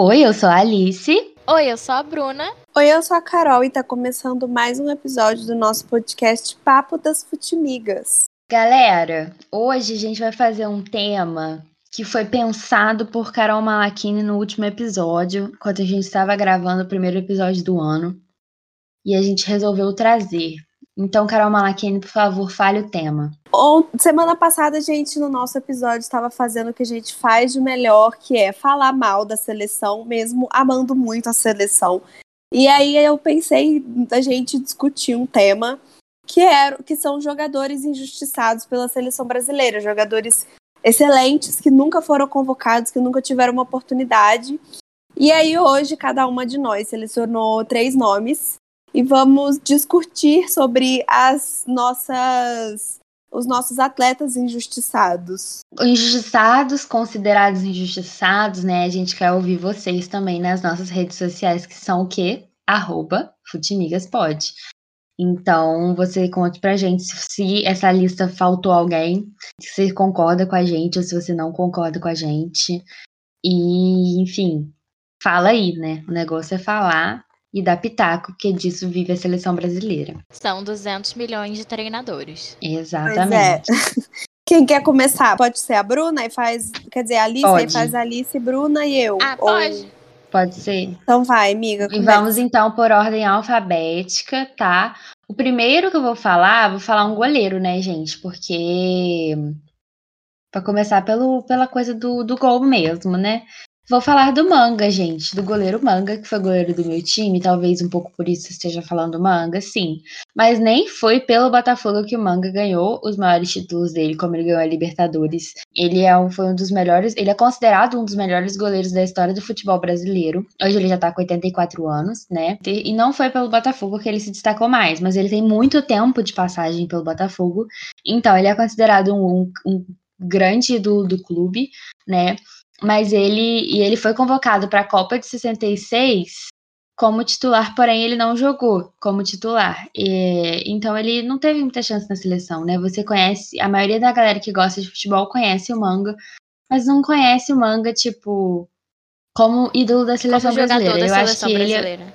Oi, eu sou a Alice. Oi, eu sou a Bruna. Oi, eu sou a Carol e tá começando mais um episódio do nosso podcast Papo das Futimigas. Galera, hoje a gente vai fazer um tema que foi pensado por Carol Malachini no último episódio, quando a gente estava gravando o primeiro episódio do ano. E a gente resolveu trazer. Então, Carol Malachini, por favor, fale o tema. Semana passada, a gente, no nosso episódio, estava fazendo o que a gente faz de melhor, que é falar mal da seleção, mesmo amando muito a seleção. E aí eu pensei da gente discutir um tema que, é, que são jogadores injustiçados pela seleção brasileira, jogadores excelentes que nunca foram convocados, que nunca tiveram uma oportunidade. E aí hoje cada uma de nós selecionou três nomes e vamos discutir sobre as nossas os nossos atletas injustiçados. Injustiçados, considerados injustiçados, né? A gente quer ouvir vocês também nas nossas redes sociais, que são o quê? Arroba Futimigaspod. Então, você conta pra gente se essa lista faltou alguém, se você concorda com a gente ou se você não concorda com a gente. E, enfim, fala aí, né? O negócio é falar e dar pitaco, porque disso vive a seleção brasileira. São 200 milhões de treinadores. Exatamente. É. Quem quer começar? Pode ser a Bruna e faz. Quer dizer, a Alice pode. e faz a Alice, Bruna e eu. Ah, pode. Ou... Pode ser. Então vai, amiga. E vamos então por ordem alfabética, tá? O primeiro que eu vou falar, vou falar um goleiro, né, gente? Porque. Pra começar pelo, pela coisa do, do gol mesmo, né? Vou falar do Manga, gente, do goleiro Manga, que foi goleiro do meu time, talvez um pouco por isso esteja falando Manga, sim. Mas nem foi pelo Botafogo que o Manga ganhou os maiores títulos dele, como ele ganhou a Libertadores. Ele é um, foi um dos melhores, ele é considerado um dos melhores goleiros da história do futebol brasileiro. Hoje ele já tá com 84 anos, né? E não foi pelo Botafogo que ele se destacou mais, mas ele tem muito tempo de passagem pelo Botafogo, então ele é considerado um, um, grande do, do clube, né? Mas ele e ele foi convocado para a Copa de 66 como titular, porém ele não jogou como titular. E, então ele não teve muita chance na seleção, né? Você conhece, a maioria da galera que gosta de futebol conhece o Manga, mas não conhece o Manga tipo como ídolo da seleção como brasileira. Da eu seleção acho que brasileira. ele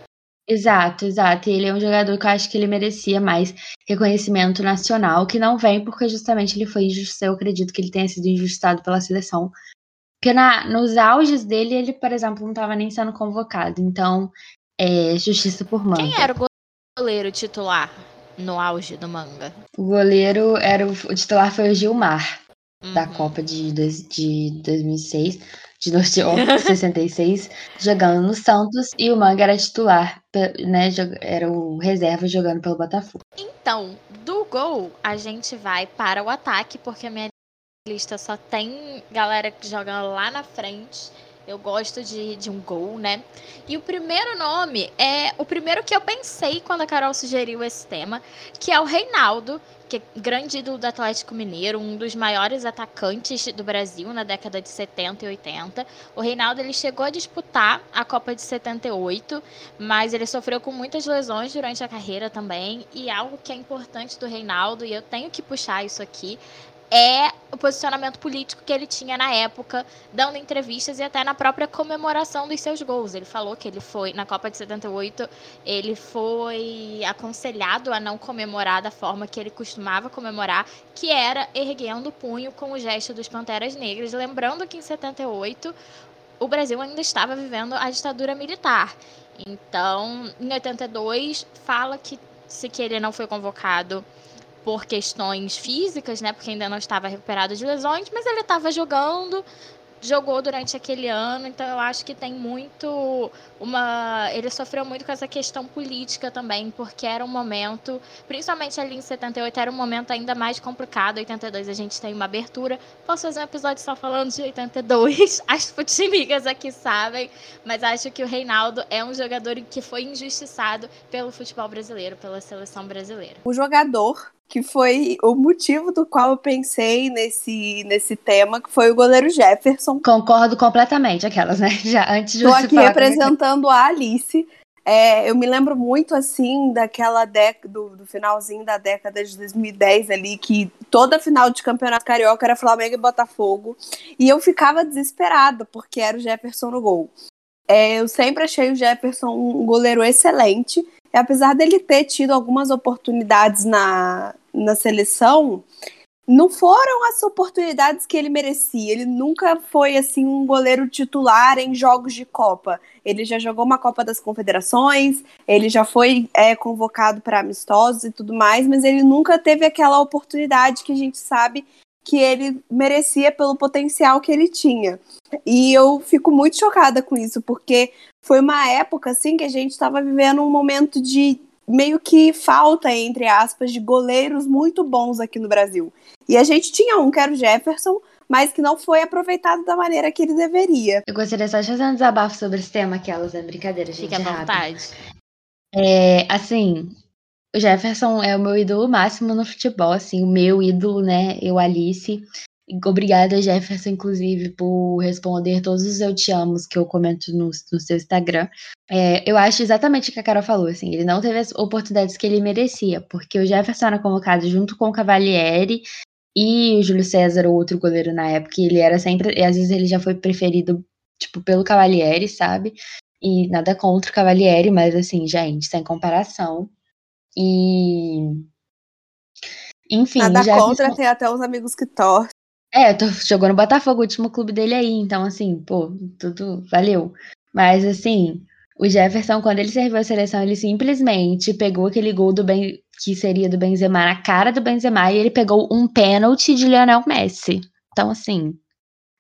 Exato, exato. E ele é um jogador que eu acho que ele merecia mais reconhecimento nacional, que não vem porque justamente ele foi injusto. Eu acredito que ele tenha sido injustado pela seleção porque na, nos auges dele, ele, por exemplo, não estava nem sendo convocado. Então, é justiça por manga. Quem era o goleiro titular no auge do manga? O goleiro era o, o titular foi o Gilmar, Uhum. da Copa de, dois- de 2006, de, no- de 66, jogando no Santos. E o Manga era titular, né? Era o reserva jogando pelo Botafogo. Então, do gol, a gente vai para o ataque, porque a minha lista só tem galera que joga lá na frente. Eu gosto de, de um gol, né? E o primeiro nome é o primeiro que eu pensei quando a Carol sugeriu esse tema, que é o Reinaldo, que é grande ídolo do Atlético Mineiro, um dos maiores atacantes do Brasil na década de 70 e 80. O Reinaldo ele chegou a disputar a Copa de 78, mas ele sofreu com muitas lesões durante a carreira também. E algo que é importante do Reinaldo, e eu tenho que puxar isso aqui, é o posicionamento político que ele tinha na época, dando entrevistas e até na própria comemoração dos seus gols. Ele falou que ele foi, na Copa de 78, ele foi aconselhado a não comemorar da forma que ele costumava comemorar, que era erguendo o punho com o gesto dos Panteras Negras. Lembrando que em 78 o Brasil ainda estava vivendo a ditadura militar. Então, em 82, fala que se que ele não foi convocado por questões físicas, né? Porque ainda não estava recuperado de lesões, mas ele estava jogando, jogou durante aquele ano, então eu acho que tem muito uma. Ele sofreu muito com essa questão política também, porque era um momento, principalmente ali em 78, era um momento ainda mais complicado. 82 a gente tem uma abertura. Posso fazer um episódio só falando de 82? As futimigas aqui sabem, mas acho que o Reinaldo é um jogador que foi injustiçado pelo futebol brasileiro, pela seleção brasileira. O jogador que foi o motivo do qual eu pensei nesse, nesse tema, que foi o goleiro Jefferson. Concordo completamente, aquelas, né? Já antes de Estou aqui representando a Alice. É, eu me lembro muito assim daquela década do, do finalzinho da década de 2010 ali que toda final de campeonato carioca era Flamengo e Botafogo e eu ficava desesperada porque era o Jefferson no gol. É, eu sempre achei o Jefferson um goleiro excelente. E apesar dele ter tido algumas oportunidades na, na seleção, não foram as oportunidades que ele merecia. Ele nunca foi assim um goleiro titular em jogos de Copa. Ele já jogou uma Copa das Confederações, ele já foi é, convocado para amistosos e tudo mais, mas ele nunca teve aquela oportunidade que a gente sabe que ele merecia pelo potencial que ele tinha. E eu fico muito chocada com isso, porque foi uma época assim que a gente estava vivendo um momento de meio que falta, entre aspas, de goleiros muito bons aqui no Brasil. E a gente tinha um, que era o Jefferson, mas que não foi aproveitado da maneira que ele deveria. Eu gostaria só de fazer um desabafo sobre esse tema, aquelas, é brincadeira, gente. Fique à vontade. É, assim, o Jefferson é o meu ídolo máximo no futebol, assim, o meu ídolo, né? Eu, Alice. Obrigada, Jefferson, inclusive, por responder todos os eu te amos que eu comento no, no seu Instagram. É, eu acho exatamente o que a Carol falou, assim, ele não teve as oportunidades que ele merecia, porque o Jefferson era convocado junto com o Cavalieri e o Júlio César, o outro goleiro na época, e ele era sempre, e às vezes ele já foi preferido, tipo, pelo Cavalieri, sabe? E nada contra o Cavalieri, mas assim, gente, sem comparação. E. Enfim. Nada Jefferson... contra, tem até uns amigos que torcem. É, tô, jogou no Botafogo, o último clube dele aí, então assim, pô, tudo valeu. Mas assim, o Jefferson, quando ele serviu a seleção, ele simplesmente pegou aquele gol do ben, que seria do Benzema na cara do Benzema e ele pegou um pênalti de Lionel Messi. Então, assim,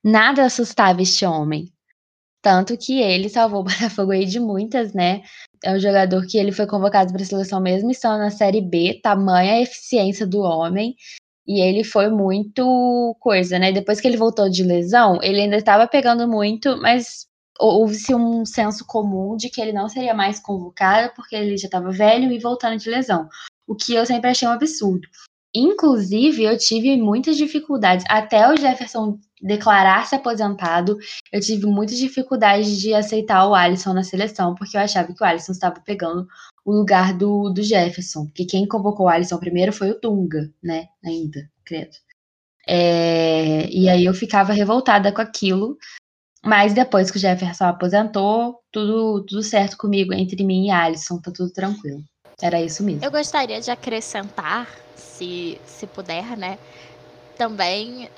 nada assustava este homem. Tanto que ele salvou o Botafogo aí de muitas, né? É um jogador que ele foi convocado para a seleção mesmo estando na Série B, tamanha a eficiência do homem. E ele foi muito coisa, né? Depois que ele voltou de lesão, ele ainda estava pegando muito, mas houve-se um senso comum de que ele não seria mais convocado porque ele já estava velho e voltando de lesão. O que eu sempre achei um absurdo. Inclusive, eu tive muitas dificuldades, até o Jefferson declarar-se aposentado, eu tive muitas dificuldades de aceitar o Alisson na seleção, porque eu achava que o Alisson estava pegando o lugar do, do Jefferson, porque quem convocou o Alisson primeiro foi o Dunga, né? Ainda, credo. É, e aí eu ficava revoltada com aquilo, mas depois que o Jefferson aposentou, tudo, tudo certo comigo entre mim e Alisson, tá tudo tranquilo. Era isso mesmo. Eu gostaria de acrescentar, se, se puder, né? Também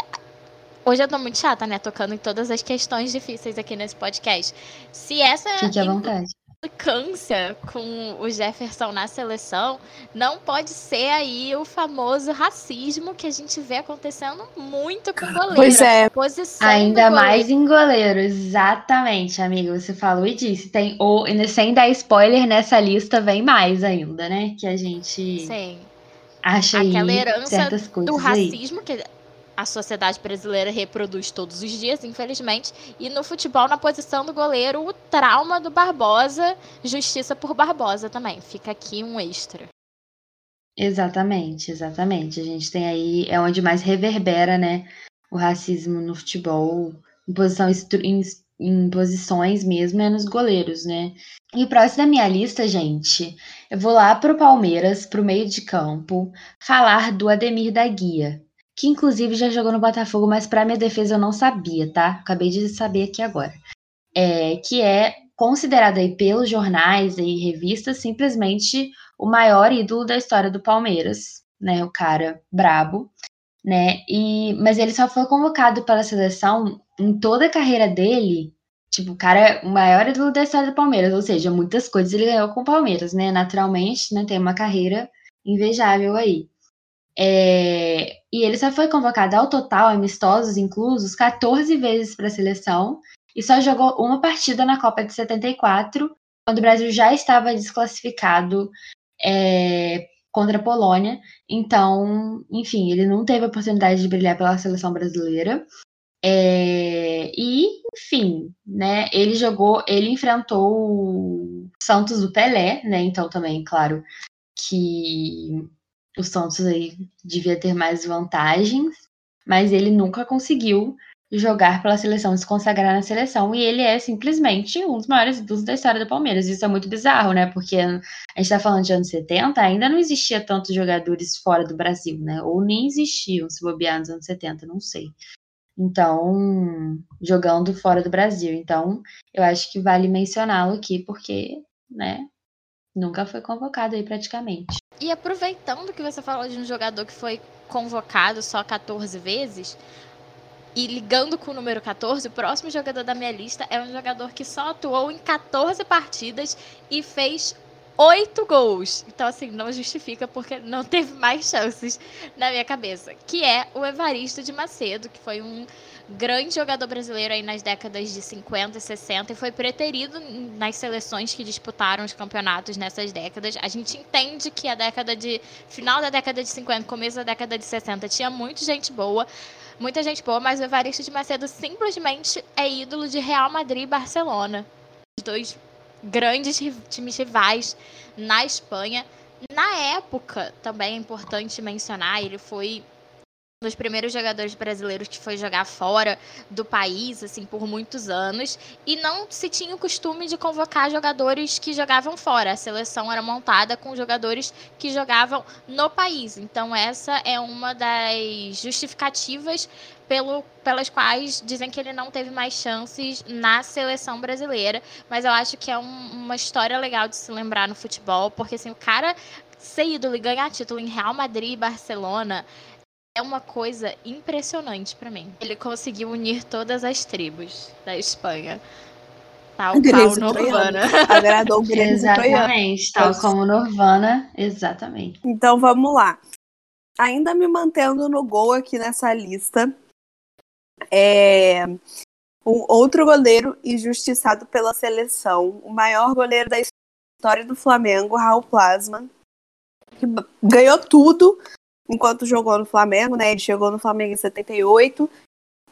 Hoje eu tô muito chata, né? Tocando em todas as questões difíceis aqui nesse podcast. Se essa Fique à vontade. Implicância com o Jefferson na seleção não pode ser aí o famoso racismo que a gente vê acontecendo muito com goleiro. Pois é. Posição Ainda mais em goleiro, exatamente, amigo. Você falou e disse. Tem, ou, sem dar spoiler, nessa lista vem mais ainda, né? Que a gente. Sim. Acha Aquela aí herança certas coisas do aí. racismo que a sociedade brasileira reproduz todos os dias, infelizmente. E no futebol, na posição do goleiro, o trauma do Barbosa, justiça por Barbosa também. Fica aqui um extra. Exatamente, exatamente. A gente tem aí, é onde mais reverbera, né, o racismo no futebol, em, posição, em, em posições mesmo, é nos goleiros, né. E o próximo da minha lista, gente, eu vou lá pro Palmeiras, pro meio de campo, falar do Ademir da Guia, que inclusive já jogou no Botafogo, mas para minha defesa eu não sabia, tá? Acabei de saber aqui agora. É, que é considerado aí pelos jornais e revistas simplesmente o maior ídolo da história do Palmeiras, né? O cara brabo, né? E mas ele só foi convocado pela seleção em toda a carreira dele. Tipo, o cara é o maior ídolo da história do Palmeiras, ou seja, muitas coisas ele ganhou com o Palmeiras, né? Naturalmente, né? Tem uma carreira invejável aí. É, e ele só foi convocado ao total, amistosos inclusos, 14 vezes para a seleção e só jogou uma partida na Copa de 74, quando o Brasil já estava desclassificado é, contra a Polônia. Então, enfim, ele não teve a oportunidade de brilhar pela seleção brasileira. É, e, enfim, né, ele jogou, ele enfrentou o Santos do Pelé, né? Então também, claro, que o Santos aí devia ter mais vantagens, mas ele nunca conseguiu jogar pela seleção, se consagrar na seleção, e ele é simplesmente um dos maiores ídolos da história do Palmeiras. Isso é muito bizarro, né? Porque a gente tá falando de anos 70, ainda não existia tantos jogadores fora do Brasil, né? Ou nem existiam, se bobear nos anos 70, não sei. Então, jogando fora do Brasil. Então, eu acho que vale mencioná-lo aqui, porque, né, nunca foi convocado aí praticamente. E aproveitando que você falou de um jogador que foi convocado só 14 vezes, e ligando com o número 14, o próximo jogador da minha lista é um jogador que só atuou em 14 partidas e fez oito gols. Então, assim, não justifica porque não teve mais chances na minha cabeça. Que é o Evaristo de Macedo, que foi um grande jogador brasileiro aí nas décadas de 50 e 60 e foi preterido nas seleções que disputaram os campeonatos nessas décadas. A gente entende que a década de final da década de 50, começo da década de 60 tinha muita gente boa, muita gente boa, mas o Evaristo de Macedo simplesmente é ídolo de Real Madrid e Barcelona. Os dois grandes times rivais na Espanha. Na época, também é importante mencionar, ele foi um dos primeiros jogadores brasileiros que foi jogar fora do país, assim, por muitos anos. E não se tinha o costume de convocar jogadores que jogavam fora. A seleção era montada com jogadores que jogavam no país. Então, essa é uma das justificativas pelo, pelas quais dizem que ele não teve mais chances na seleção brasileira. Mas eu acho que é um, uma história legal de se lembrar no futebol, porque assim, o cara ser ídolo e ganhar título em Real Madrid e Barcelona é uma coisa impressionante para mim. Ele conseguiu unir todas as tribos da Espanha. Tal qual Nirvana. Agradou o Grêmio Exatamente, tal como Nirvana, exatamente. Então vamos lá. Ainda me mantendo no gol aqui nessa lista, é um outro goleiro injustiçado pela seleção, o maior goleiro da história do Flamengo, Raul Plasma, que ganhou tudo enquanto jogou no Flamengo, né? Ele chegou no Flamengo em 78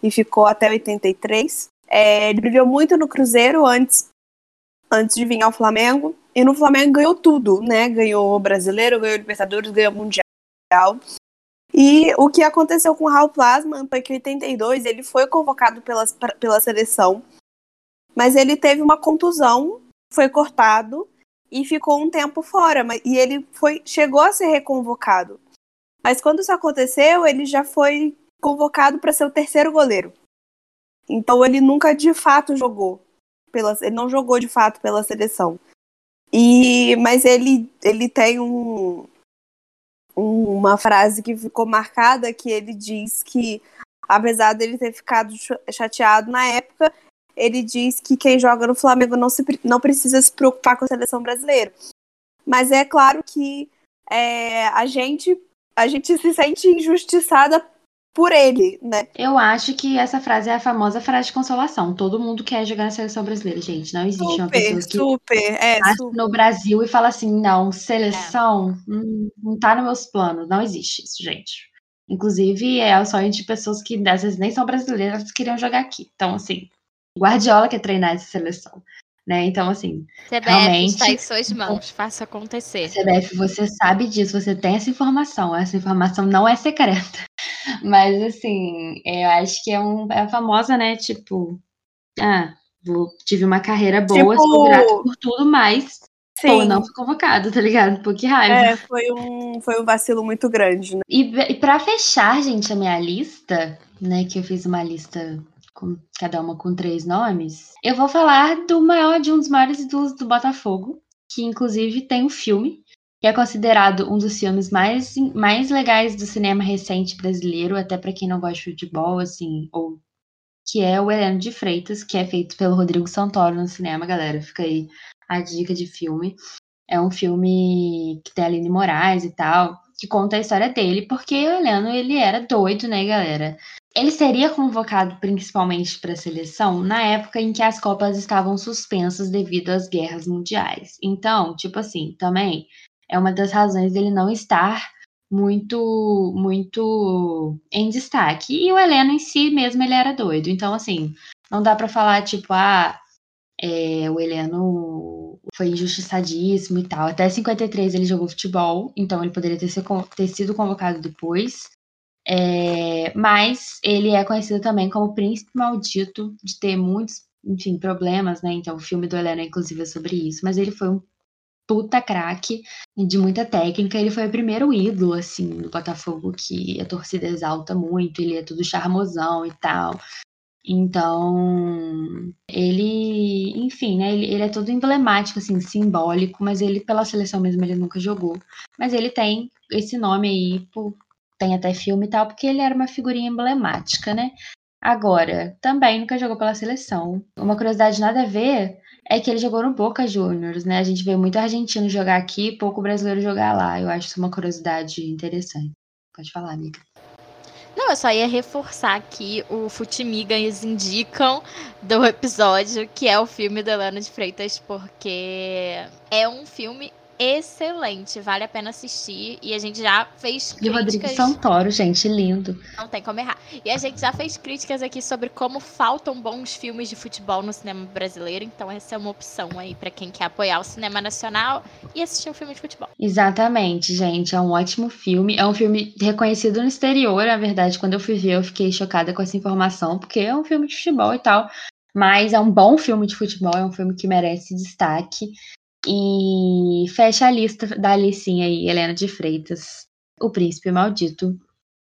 e ficou até 83. É, ele brilhou muito no Cruzeiro antes, antes de vir ao Flamengo. E no Flamengo ganhou tudo, né? Ganhou Brasileiro, ganhou Libertadores, ganhou Mundial. E o que aconteceu com o Raul Plasman foi que em 82 ele foi convocado pela, pela seleção, mas ele teve uma contusão, foi cortado e ficou um tempo fora. E ele foi, chegou a ser reconvocado. Mas quando isso aconteceu, ele já foi convocado para ser o terceiro goleiro. Então ele nunca de fato jogou. Pela, ele não jogou de fato pela seleção. E, mas ele, ele tem um, uma frase que ficou marcada que ele diz que, apesar dele ter ficado chateado na época, ele diz que quem joga no Flamengo não, se, não precisa se preocupar com a seleção brasileira. Mas é claro que é, a gente a gente se sente injustiçada por ele, né? Eu acho que essa frase é a famosa frase de consolação. Todo mundo quer jogar na seleção brasileira, gente. Não existe super, uma pessoa que super, é, super. no Brasil e fala assim, não, seleção é. hum, não tá nos meus planos. Não existe isso, gente. Inclusive, é o sonho de pessoas que às vezes nem são brasileiras que queriam jogar aqui. Então, assim, Guardiola quer treinar essa seleção. Né? Então, assim. CBF realmente, está em suas mãos, faça acontecer. CBF, você sabe disso, você tem essa informação. Essa informação não é secreta. Mas, assim, eu acho que é, um, é a famosa, né? Tipo, ah, vou, tive uma carreira boa, tipo... sou grato por tudo, mas Sim. Pô, não fui convocado, tá ligado? Pô, que raiva. É, foi um, foi um vacilo muito grande, né? E, e pra fechar, gente, a minha lista, né? Que eu fiz uma lista com cada uma com três nomes, eu vou falar do maior, de um dos maiores ídolos do Botafogo, que inclusive tem um filme, que é considerado um dos filmes mais, mais legais do cinema recente brasileiro, até para quem não gosta de futebol, assim, ou que é o Heleno de Freitas, que é feito pelo Rodrigo Santoro no cinema, galera. Fica aí a dica de filme. É um filme que tem a Aline Moraes e tal, que conta a história dele, porque o Heleno, ele era doido, né, galera? Ele seria convocado principalmente para a seleção na época em que as Copas estavam suspensas devido às guerras mundiais. Então, tipo assim, também é uma das razões dele não estar muito muito em destaque. E o Heleno em si mesmo ele era doido. Então, assim, não dá para falar tipo, ah, é, o Heleno foi injustiçadíssimo e tal. Até 53 ele jogou futebol, então ele poderia ter, ser, ter sido convocado depois. É, mas ele é conhecido também como príncipe maldito, de ter muitos, enfim, problemas, né? Então, o filme do Helena, inclusive, é sobre isso. Mas ele foi um puta craque, de muita técnica. Ele foi o primeiro ídolo, assim, do Botafogo que a torcida exalta muito. Ele é tudo charmosão e tal. Então, ele, enfim, né, ele, ele, é todo emblemático, assim, simbólico, mas ele, pela seleção mesmo, ele nunca jogou. Mas ele tem esse nome aí, por, tem até filme e tal, porque ele era uma figurinha emblemática, né? Agora, também nunca jogou pela seleção. Uma curiosidade nada a ver é que ele jogou no Boca Juniors, né? A gente vê muito argentino jogar aqui, pouco brasileiro jogar lá. Eu acho isso uma curiosidade interessante. Pode falar, amiga. Não, eu só ia reforçar aqui o Futimigas indicam do episódio, que é o filme da Lana de Freitas, porque é um filme excelente, vale a pena assistir. E a gente já fez críticas... E o Rodrigo Santoro, gente, lindo. Não tem como errar. E a gente já fez críticas aqui sobre como faltam bons filmes de futebol no cinema brasileiro. Então essa é uma opção aí para quem quer apoiar o cinema nacional e assistir um filme de futebol. Exatamente, gente. É um ótimo filme. É um filme reconhecido no exterior, na verdade. Quando eu fui ver, eu fiquei chocada com essa informação, porque é um filme de futebol e tal. Mas é um bom filme de futebol, é um filme que merece destaque. E fecha a lista da Alicinha aí, Helena de Freitas, o príncipe maldito,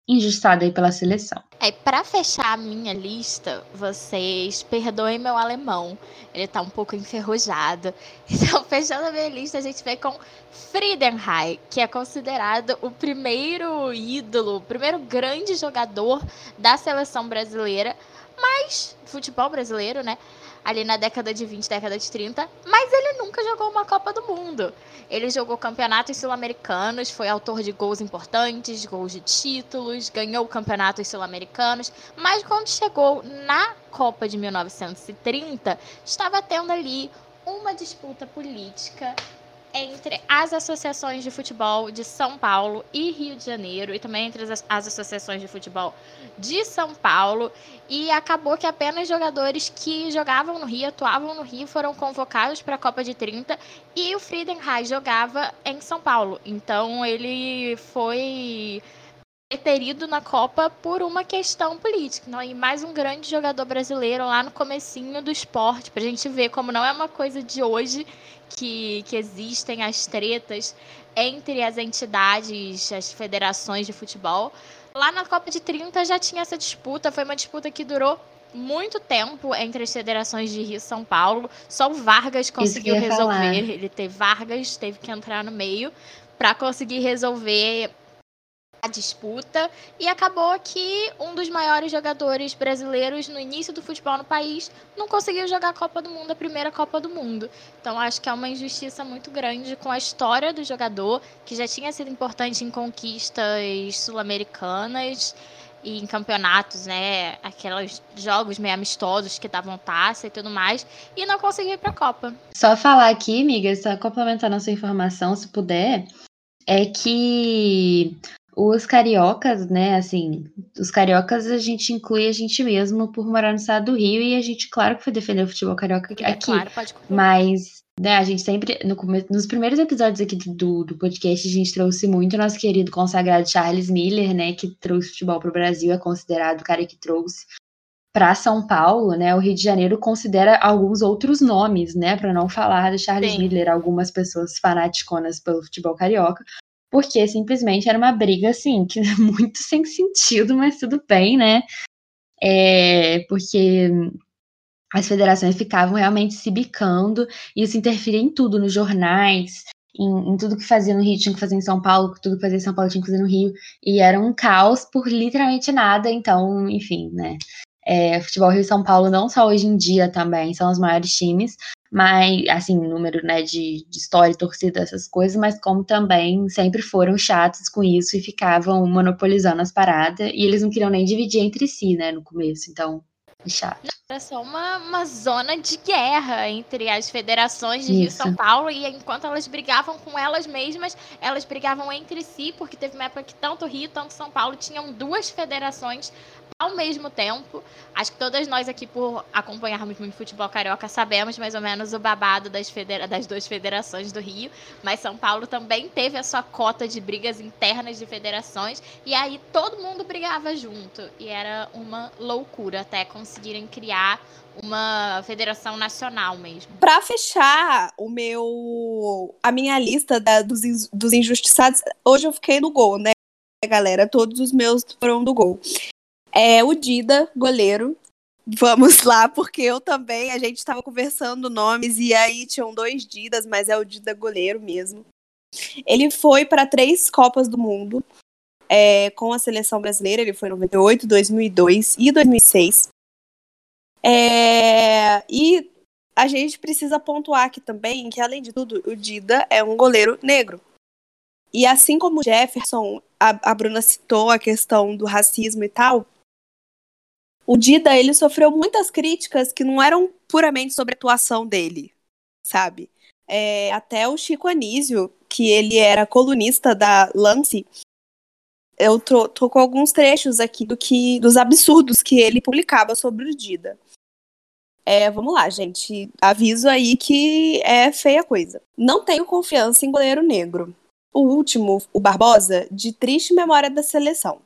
injustiçado aí pela seleção. É, para fechar a minha lista, vocês perdoem meu alemão, ele tá um pouco enferrujado. Então, fechando a minha lista, a gente vem com Friedenreich, que é considerado o primeiro ídolo, o primeiro grande jogador da seleção brasileira, mas futebol brasileiro, né? Ali na década de 20, década de 30, mas ele nunca jogou uma Copa do Mundo. Ele jogou campeonatos sul-americanos, foi autor de gols importantes, gols de títulos, ganhou campeonatos sul-americanos, mas quando chegou na Copa de 1930, estava tendo ali uma disputa política entre as associações de futebol de São Paulo e Rio de Janeiro, e também entre as, as associações de futebol de São Paulo, e acabou que apenas jogadores que jogavam no Rio, atuavam no Rio, foram convocados para a Copa de 30, e o Friedenreich jogava em São Paulo. Então ele foi preterido na Copa por uma questão política. Não? E mais um grande jogador brasileiro lá no comecinho do esporte, para a gente ver como não é uma coisa de hoje que, que existem as tretas entre as entidades, as federações de futebol. Lá na Copa de 30 já tinha essa disputa, foi uma disputa que durou muito tempo entre as federações de Rio e São Paulo. Só o Vargas conseguiu resolver. Falar. Ele teve Vargas, teve que entrar no meio para conseguir resolver a disputa e acabou que um dos maiores jogadores brasileiros no início do futebol no país não conseguiu jogar a Copa do Mundo, a primeira Copa do Mundo. Então acho que é uma injustiça muito grande com a história do jogador, que já tinha sido importante em conquistas sul-americanas e em campeonatos, né, aqueles jogos meio amistosos que davam taça e tudo mais, e não conseguiu ir para a Copa. Só falar aqui, amiga, só complementar nossa informação, se puder, é que os cariocas, né, assim, os cariocas a gente inclui a gente mesmo por morar no estado do Rio e a gente, claro que foi defender o futebol carioca aqui. É, claro, pode mas, né, a gente sempre, no começo, nos primeiros episódios aqui do, do podcast, a gente trouxe muito o nosso querido consagrado Charles Miller, né, que trouxe futebol para o Brasil, é considerado o cara que trouxe para São Paulo, né, o Rio de Janeiro considera alguns outros nomes, né, para não falar do Charles Sim. Miller, algumas pessoas fanaticonas pelo futebol carioca, porque simplesmente era uma briga, assim, que muito sem sentido, mas tudo bem, né? É, porque as federações ficavam realmente se bicando, e isso interferia em tudo, nos jornais, em, em, tudo que fazia no Rio tinha que fazer em São Paulo, tudo que fazia em São Paulo tinha que fazer no Rio, e era um caos por literalmente nada, então, enfim, né? É, futebol Rio e São Paulo, não só hoje em dia também, são os maiores times, mas, assim, número, né, de, de história, torcida, essas coisas, mas como também sempre foram chatos com isso e ficavam monopolizando as paradas, e eles não queriam nem dividir entre si, né, no começo, então, é chato. Era só uma, uma zona de guerra entre as federações de Rio e São Paulo, e enquanto elas brigavam com elas mesmas, elas brigavam entre si, porque teve uma época que tanto Rio, tanto São Paulo tinham duas federações ao mesmo tempo, acho que todas nós aqui, por acompanharmos muito futebol carioca, sabemos mais ou menos o babado das, federa das duas federações do Rio, mas São Paulo também teve a sua cota de brigas internas de federações, e aí todo mundo brigava junto, e era uma loucura até conseguirem criar uma federação nacional mesmo. Para fechar o meu a minha lista da, dos, dos injustiçados, hoje eu fiquei no gol, né, galera? Todos os meus foram do gol. É o Dida, goleiro. Vamos lá, porque eu também, a gente estava conversando nomes e aí tinham dois Didas, mas é o Dida goleiro mesmo. Ele foi para três Copas do Mundo é, com a seleção brasileira, ele foi em 98, 2002 e 2006. É, e a gente precisa pontuar aqui também que, além de tudo, o Dida é um goleiro negro. E assim como o Jefferson, a, a Bruna citou a questão do racismo e tal, o Dida ele sofreu muitas críticas que não eram puramente sobre a atuação dele, sabe? É, até o Chico Anísio, que ele era colunista da Lance, eu tô, tô, com alguns trechos aqui do que dos absurdos que ele publicava sobre o Dida. É, vamos lá, gente. Aviso aí que é feia coisa. Não tenho confiança em goleiro negro. O último, o Barbosa, de triste memória da seleção.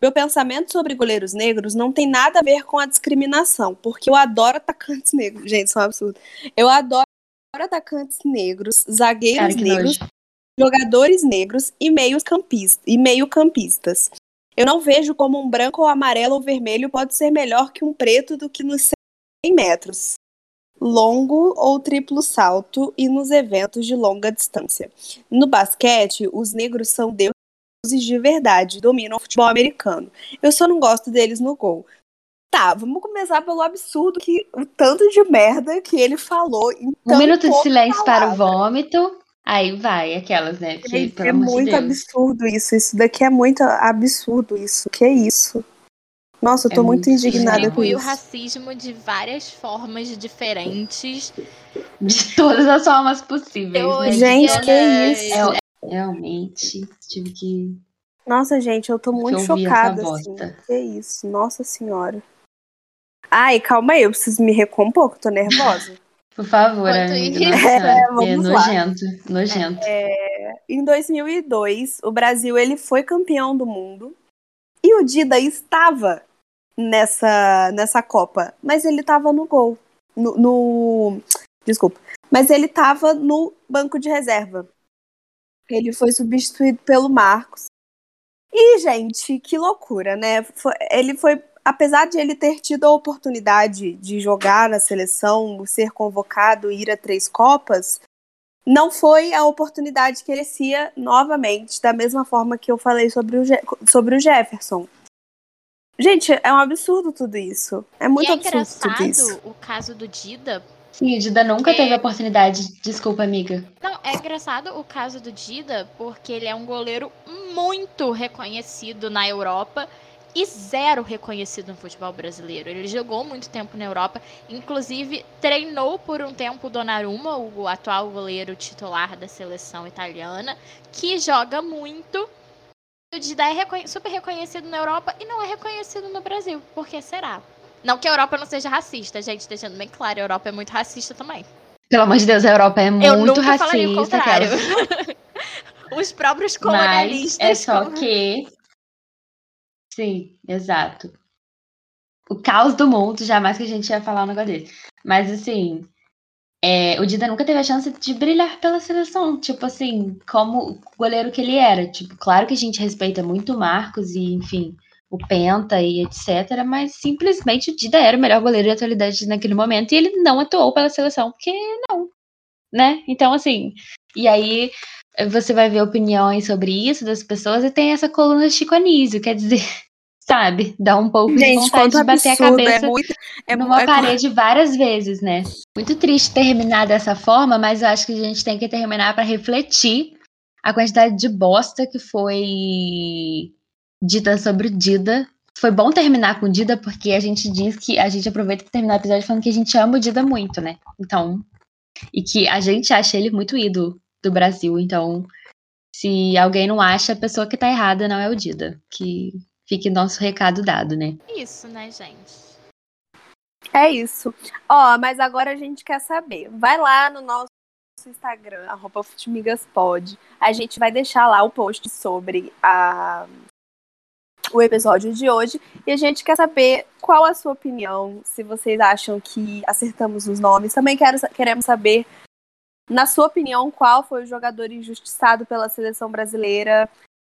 Meu pensamento sobre goleiros negros não tem nada a ver com a discriminação, porque eu adoro atacantes negros. Gente, isso é um absurdo. Eu adoro atacantes negros, zagueiros negros, nojo. jogadores negros e campistas, e meio campistas. Eu não vejo como um branco ou amarelo ou vermelho pode ser melhor que um preto do que nos metros, longo ou triplo salto e nos eventos de longa distância. No basquete, os negros são deuses de verdade, dominam o futebol americano. Eu só não gosto deles no gol. Tá, vamos começar pelo absurdo que o tanto de merda que ele falou. Em um minuto de silêncio palavra. para o vômito. Aí vai, aquelas, né? Que, é muito de absurdo isso. Isso daqui é muito absurdo isso. Que é isso? Nossa, eu tô é muito, muito indignada com isso. o racismo de várias formas diferentes. De todas as formas possíveis. Né? Gente, que isso? É, realmente, tive que. Nossa, gente, eu tô muito chocada. Assim. Que isso? Nossa Senhora. Ai, calma aí, eu preciso me recompor, que eu tô nervosa. Por favor, amiga. Nossa, é, é nojento, nojento. É, em 2002, o Brasil ele foi campeão do mundo e o Dida estava nessa, nessa Copa, mas ele estava no gol. No, no, Desculpa. Mas ele estava no banco de reserva. Ele foi substituído pelo Marcos. E, gente, que loucura, né? Ele foi. Apesar de ele ter tido a oportunidade de jogar na seleção, ser convocado e ir a três Copas, não foi a oportunidade que ele merecia novamente, da mesma forma que eu falei sobre o, Je sobre o Jefferson. Gente, é um absurdo tudo isso. É muito e é absurdo tudo isso. o caso do Dida. Sim, o Dida nunca é... teve a oportunidade. Desculpa, amiga. Não, é engraçado o caso do Dida, porque ele é um goleiro muito reconhecido na Europa e zero reconhecido no futebol brasileiro. Ele jogou muito tempo na Europa, inclusive treinou por um tempo o Donnarumma, o atual goleiro titular da seleção italiana, que joga muito o Dida é super reconhecido na Europa e não é reconhecido no Brasil. Por que será? Não que a Europa não seja racista, gente, deixando bem claro, a Europa é muito racista também. Pelo amor de Deus, a Europa é muito Eu nunca racista. O contrário. Os próprios colonialistas. Mas é só que. Sim, exato. O caos do mundo, jamais que a gente ia falar um negócio desse. Mas assim, é, o Dida nunca teve a chance de brilhar pela seleção, tipo assim, como o goleiro que ele era. Tipo, claro que a gente respeita muito o Marcos e, enfim, o Penta e etc, mas simplesmente o Dida era o melhor goleiro de atualidade naquele momento e ele não atuou pela seleção, porque não, né? Então, assim, e aí você vai ver opiniões sobre isso das pessoas e tem essa coluna Chico Anísio, quer dizer, sabe? Dá um pouco Gente, de vontade de bater absurdo, a é cabeça é muito, é, numa é, parede várias vezes, né? Muito triste terminar dessa forma, mas eu acho que a gente tem que terminar para refletir a quantidade de bosta que foi dita sobre o Dida. Foi bom terminar com o Dida, porque a gente diz que a gente aproveita para terminar o episódio falando que a gente ama o Dida muito, né? Então, e que a gente acha ele muito ídolo do Brasil. Então, se alguém não acha, a pessoa que tá errada não é o Dida. Que fique nosso recado dado, né? Isso, né, gente? É isso. Ó, mas agora a gente quer saber. Vai lá no nosso Instagram, arroba Futimigaspod. A gente vai deixar lá o post sobre a, o episódio de hoje. E a gente quer saber qual a sua opinião, se vocês acham que acertamos os nomes. Também quero, queremos saber, na sua opinião, qual foi o jogador injustiçado pela seleção brasileira.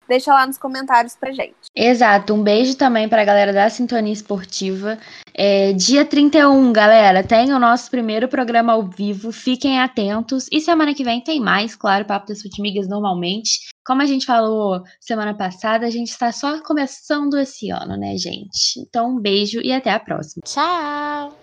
Deixa lá nos comentários pra gente. Exato. Um beijo também pra galera da Sintonia Esportiva. É, dia 31, galera, tem o nosso primeiro programa ao vivo. Fiquem atentos. E semana que vem tem mais, claro, Papo das Futimigas normalmente. Como a gente falou semana passada, a gente está só começando esse ano, né, gente? Então, um beijo e até a próxima. Tchau!